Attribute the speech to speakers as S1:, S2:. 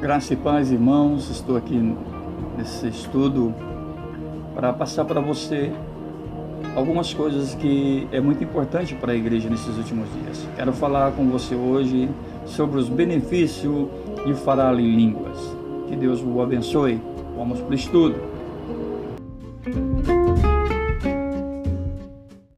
S1: Graça e paz, irmãos. Estou aqui nesse estudo para passar para você algumas coisas que é muito importante para a igreja nesses últimos dias. Quero falar com você hoje sobre os benefícios de falar em línguas. Que Deus o abençoe. Vamos para o estudo.